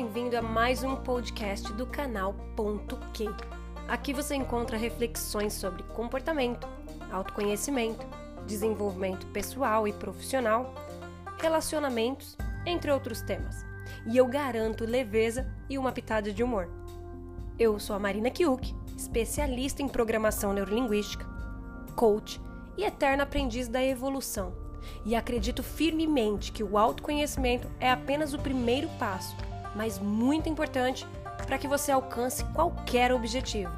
bem-vindo a mais um podcast do canal Ponto Q. Aqui você encontra reflexões sobre comportamento, autoconhecimento, desenvolvimento pessoal e profissional, relacionamentos, entre outros temas. E eu garanto leveza e uma pitada de humor. Eu sou a Marina Kiuk, especialista em programação neurolinguística, coach e eterna aprendiz da evolução. E acredito firmemente que o autoconhecimento é apenas o primeiro passo, mas muito importante para que você alcance qualquer objetivo.